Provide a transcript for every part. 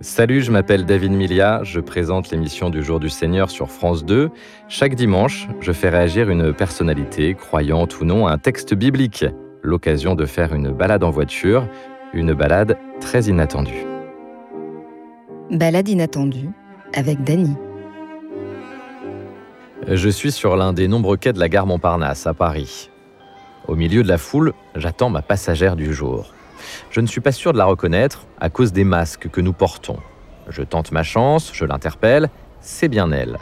Salut, je m'appelle David Milia, je présente l'émission du Jour du Seigneur sur France 2. Chaque dimanche, je fais réagir une personnalité, croyante ou non, à un texte biblique. L'occasion de faire une balade en voiture, une balade très inattendue. Balade inattendue avec Dany. Je suis sur l'un des nombreux quais de la gare Montparnasse à Paris. Au milieu de la foule, j'attends ma passagère du jour. Je ne suis pas sûr de la reconnaître à cause des masques que nous portons. Je tente ma chance, je l'interpelle, c'est bien elle.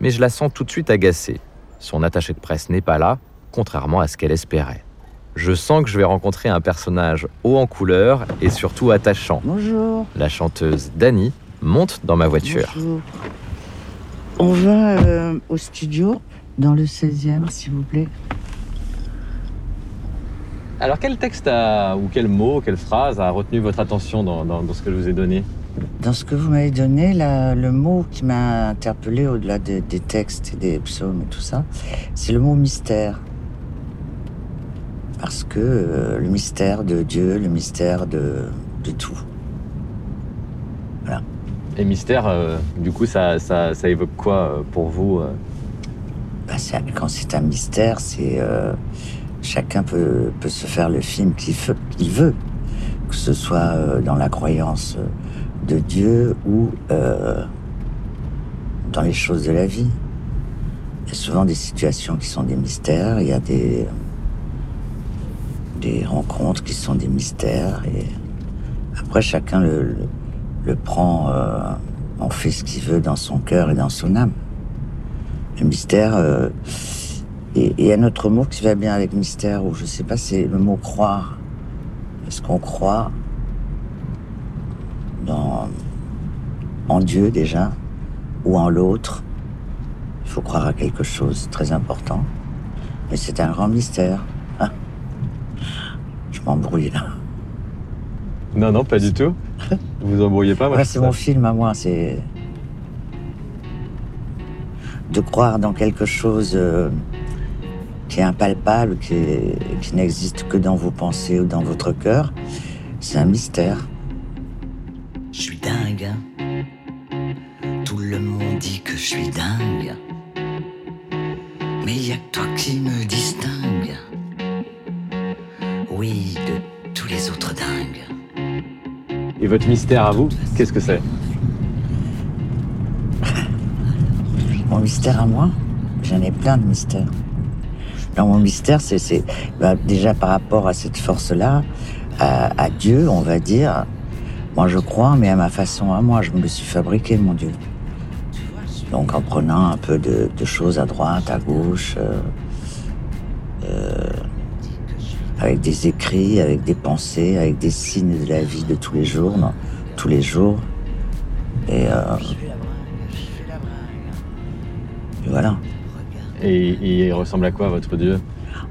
Mais je la sens tout de suite agacée. Son attaché de presse n'est pas là, contrairement à ce qu'elle espérait. Je sens que je vais rencontrer un personnage haut en couleur et surtout attachant. Bonjour. La chanteuse Dani monte dans ma voiture. Bonjour. On va euh, au studio dans le 16e, s'il vous plaît. Alors quel texte a, ou quel mot, quelle phrase a retenu votre attention dans, dans- dans ce que je vous ai donné? Dans ce que vous m'avez donné, le mot qui m'a interpellé au-delà des, des textes et des psaumes et tout ça, c'est le mot mystère. Parce que euh, le mystère de Dieu, le mystère de, de tout. Et mystère, euh, du coup, ça, ça, ça évoque quoi euh, pour vous Bah, quand c'est un mystère, c'est euh, chacun peut, peut se faire le film qu'il qu'il veut, que ce soit euh, dans la croyance de Dieu ou euh, dans les choses de la vie. Il y a souvent des situations qui sont des mystères, il y a des des rencontres qui sont des mystères et après chacun le, le, le prend, euh, en fait ce qu'il veut dans son cœur et dans son âme. Le mystère. euh, et il y a un autre mot qui va bien avec mystère, ou je sais pas, c'est le mot croire. Est-ce qu'on croit dans, en Dieu déjà, ou en l'autre? Il faut croire à quelque chose, très important. Mais c'est un grand mystère. Ah. Je m'embrouille là. Non, non, pas du tout. Vous vous embrouillez pas, moi, Ouais, c'est mon film à moi, c'est de croire dans quelque chose euh, qui est impalpable, qui, n'existe que dans vos pensées ou dans votre cœur. C'est un mystère. Je suis dingue. hein. Tout le monde dit que je suis dingue. Mais y a que toi qui me distingue. Oui, de tous les autres dingues. Et votre mystère à vous, qu'est-ce que c'est? Mon mystère à moi, j'en ai plein de mystères. Dans mon mystère, c'est bah, déjà par rapport à cette force-là, à, à Dieu, on va dire. Moi, je crois, mais à ma façon, à moi, je me suis fabriqué, mon Dieu. Donc, en prenant un peu de, de choses à droite, à gauche, euh, euh, avec des écrits, avec des pensées, avec des signes de la vie de tous les jours, non, tous les jours. Et, euh, et voilà. Et, il ressemble à quoi, votre Dieu?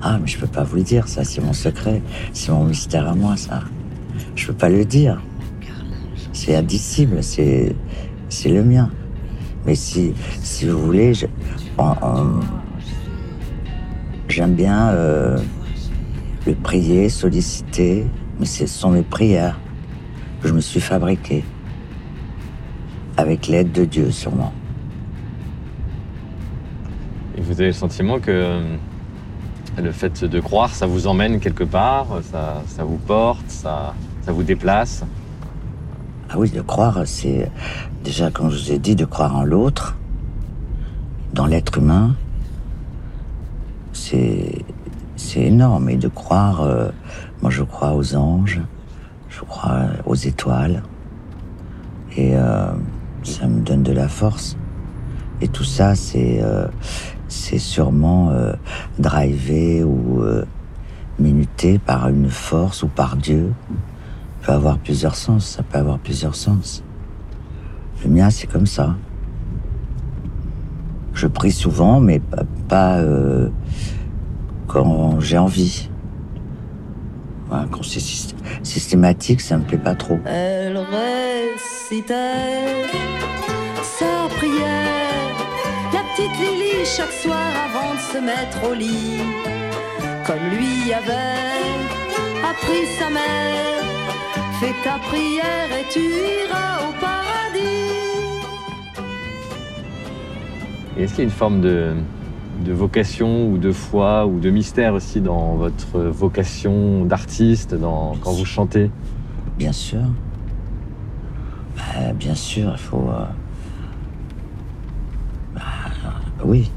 Ah, mais je peux pas vous le dire, ça, c'est mon secret. C'est mon mystère à moi, ça. Je peux pas le dire. C'est indicible, c'est, le mien. Mais si, si vous voulez, j'aime bien euh, le prier, solliciter, mais ce sont mes prières que je me suis fabriquées. Avec l'aide de Dieu, sûrement. Vous avez le sentiment que euh, le fait de croire, ça vous emmène quelque part, ça, ça vous porte, ça, ça vous déplace? Ah oui, de croire, c'est déjà, comme je vous ai dit, de croire en l'autre, dans l'être humain, c'est énorme. Et de croire, euh, moi je crois aux anges, je crois aux étoiles, et euh, ça me donne de la force. Et tout ça, c'est c'est sûrement euh, drivé ou euh, minuté par une force ou par Dieu peut avoir plusieurs sens, ça peut avoir plusieurs sens. Le mien, c'est comme ça. Je prie souvent, mais pas, pas, euh, quand j'ai envie. Quand c'est syst- systématique, ça me plaît pas trop. Petite Lily, chaque soir avant de se mettre au lit, comme lui avait appris sa mère. Fais ta prière et tu iras au paradis. Est-ce qu'il y a une forme de, de vocation ou de foi ou de mystère aussi dans votre vocation d'artiste, dans, quand vous chantez? Bien sûr. Bah, bien sûr, il faut. euh, bah, oui.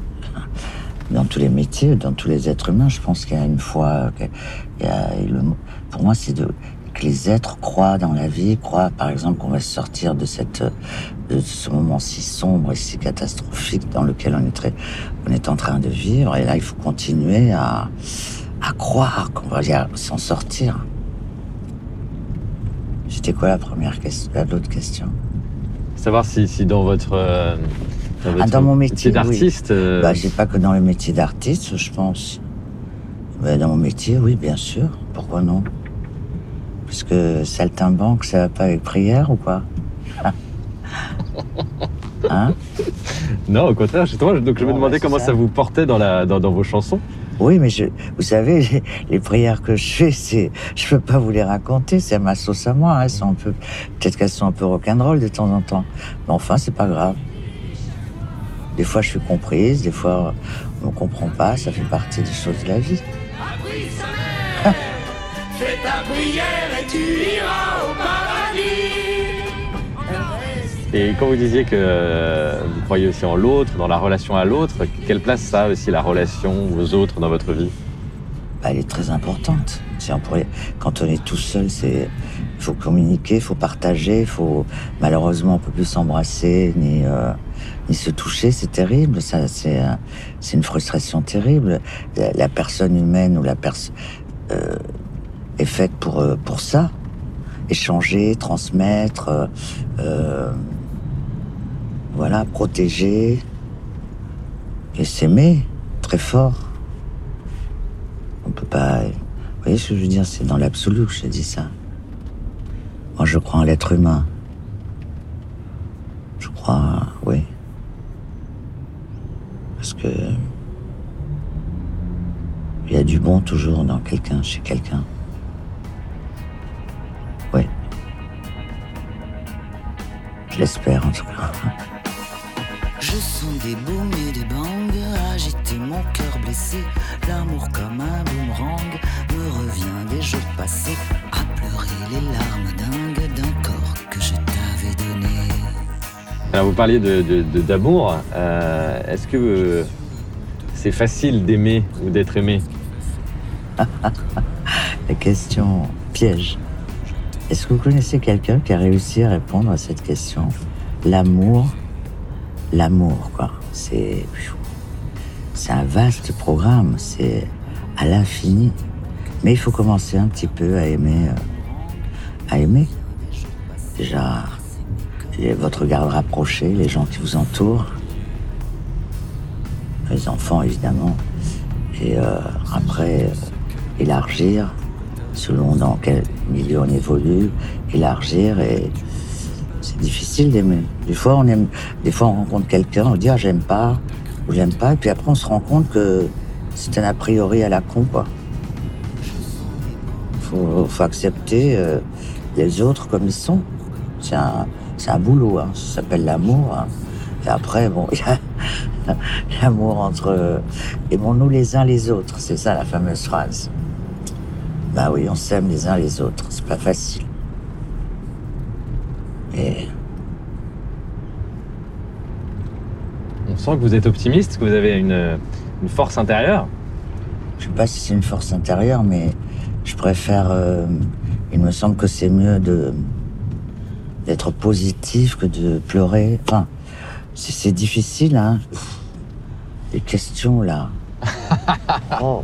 Dans tous les métiers, dans tous les êtres humains, je pense qu'il y a une foi. pour moi, c'est que les êtres croient dans la vie, croient, par exemple, qu'on va sortir de ce moment si sombre et si catastrophique dans lequel on est en train de vivre. Et là, il faut continuer à croire qu'on va s'en sortir. C'était quoi la première question, la- l'autre question? Savoir si, dans votre, euh, Ah, dans mon métier, oui. d'artiste, euh, Bah, j'ai pas que dans le métier d'artiste, je pense. Mais dans mon métier, oui, bien sûr. Pourquoi non? Parce que saltimbanque, ça va pas avec prière ou quoi? Hein? Non, au contraire, justement, donc je me demandais bah, c'est comment ça. ça. vous portait dans, la, dans, dans vos chansons. Oui, mais je, vous savez, les, les prières que je fais, c'est, je peux pas vous les raconter, c'est ma sauce à moi. hein, Elles sont un peu, peut-être qu'elles sont un peu rock'n'roll de temps en temps. Mais enfin, c'est pas grave. Des fois, je suis comprise, des fois, on ne comprend pas, ça fait partie des choses de la vie. Fais ta prière et tu iras au paradis. Et quand vous disiez que vous croyez aussi en l'autre, dans la relation à l'autre, quelle place ça a aussi la relation aux autres dans votre vie? Bah, elle est très importante. Si on pourrait, quand on est tout seul, c'est, il faut communiquer, il faut partager, faut, malheureusement, on peut plus s'embrasser, ni, euh, ni se toucher, c'est terrible. Ça, c'est, c'est une frustration terrible. La, la personne humaine ou la personne, euh, est faite pour, euh, pour ça. Échanger, transmettre, euh, euh, voilà, protéger et s'aimer très fort. On peut pas. Vous voyez ce que je veux dire C'est dans l'absolu que je dis ça. Moi, je crois en l'être humain. Je crois, oui. Parce que. Il y a du bon toujours dans quelqu'un, chez quelqu'un. Oui. Je l'espère en tout cas. Je sens des booms et des bangs agiter mon cœur blessé. L'amour comme un boomerang me revient des jours passés à pleurer les larmes dingues d'un corps Alors vous parliez de, de- de- d'amour. Euh, est-ce que euh, c'est facile d'aimer ou d'être aimé? La question piège. Est-ce que vous connaissez quelqu'un qui a réussi à répondre à cette question? L'amour, l'amour, quoi. C'est, c'est un vaste programme. C'est à l'infini. Mais il faut commencer un petit peu à aimer, euh, à aimer. Déjà, les- votre garde rapprochée, les gens qui vous entourent, les enfants évidemment, et euh, après euh, élargir selon dans quel milieu on évolue, élargir et c'est difficile d'aimer. Des fois on aime, des fois on rencontre quelqu'un, on dit ah j'aime pas ou j'aime pas, et puis après on se rend compte que c'est un a priori à la con quoi. Faut, faut accepter euh, les autres comme ils sont. C'est un, c'est un boulot, hein. ça s'appelle l'amour. hein. Et après bon, il y a l'amour entre euh, aimons-nous les uns les autres, c'est ça la fameuse phrase. Bah oui, on s'aime les uns les autres, c'est pas facile. Et On sent que vous êtes optimiste, que vous avez une, une force intérieure. je sais pas si c'est une force intérieure, mais je préfère. euh, il me semble que c'est mieux de d'être positif que de pleurer. Enfin, c'est difficile, hein. Les questions là. Oh.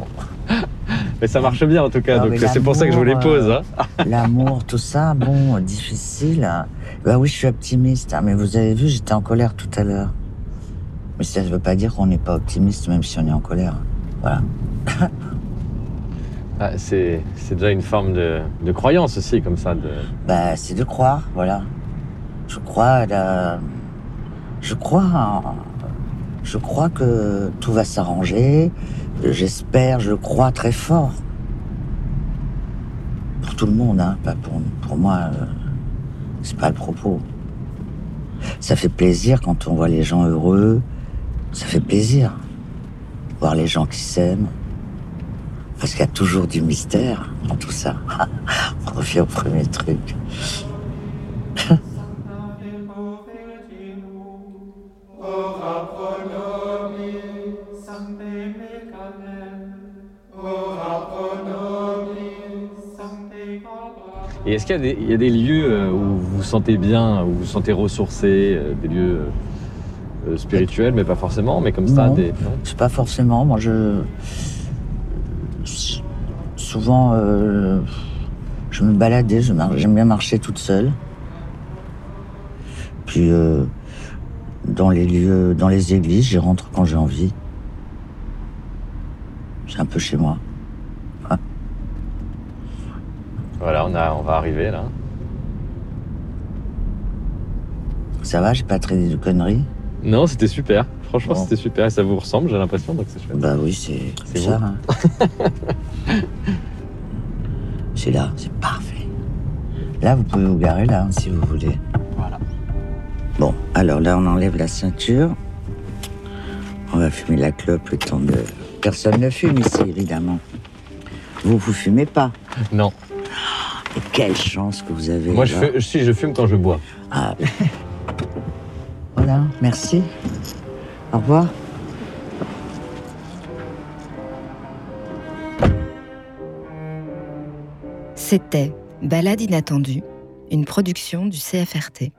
Mais ça marche bien en tout cas, Non, donc c'est pour ça que je vous les pose. hein. L'amour, tout ça, bon, difficile. Bah oui, je suis optimiste, hein, mais vous avez vu, j'étais en colère tout à l'heure. Mais ça ne veut pas dire qu'on n'est pas optimiste, même si on est en colère. Voilà. Ah, c'est, déjà une forme de, croyance aussi, comme ça. De... Bah, c'est de croire, voilà. Je crois la... Je crois Je crois que tout va s'arranger. J'espère, je crois très fort. Pour tout le monde, hein, pas pour, pour moi. euh, c'est pas le propos. Ça fait plaisir quand on voit les gens heureux. Ça fait plaisir. Voir les gens qui s'aiment. Parce qu'il y a toujours du mystère dans tout ça. on revient au premier truc. Et est-ce qu'il y, a des- il y a des lieux euh, où vous vous sentez bien, où vous vous sentez ressourcé, euh, des lieux euh, spirituels, mais pas forcément, mais comme ça, Non. des. non C'est pas forcément. Moi, je. Souvent, euh, je me baladais, j'aime bien marcher toute seule. Puis, euh, dans les lieux, dans les églises, j'y rentre quand j'ai envie. C'est un peu chez moi. Voilà, on, a, on va arriver là. Ça va, j'ai pas traité de conneries? Non, c'était super. Franchement, Bon. c'était super. Et ça vous ressemble, j'ai l'impression, donc c'est chouette. Bah oui, c'est ça. hein. c'est là, c'est parfait. Là, vous pouvez vous garer là, hein, si vous voulez. Voilà. Bon, alors là, on enlève la ceinture. On va fumer la clope le temps de. Personne ne fume ici, évidemment. Vous, vous fumez pas? Non, Et quelle chance que vous avez. moi je, fais, si, je fume quand je bois. Ah. voilà, merci. Au revoir. C'était Balade inattendue, une production du CFRT.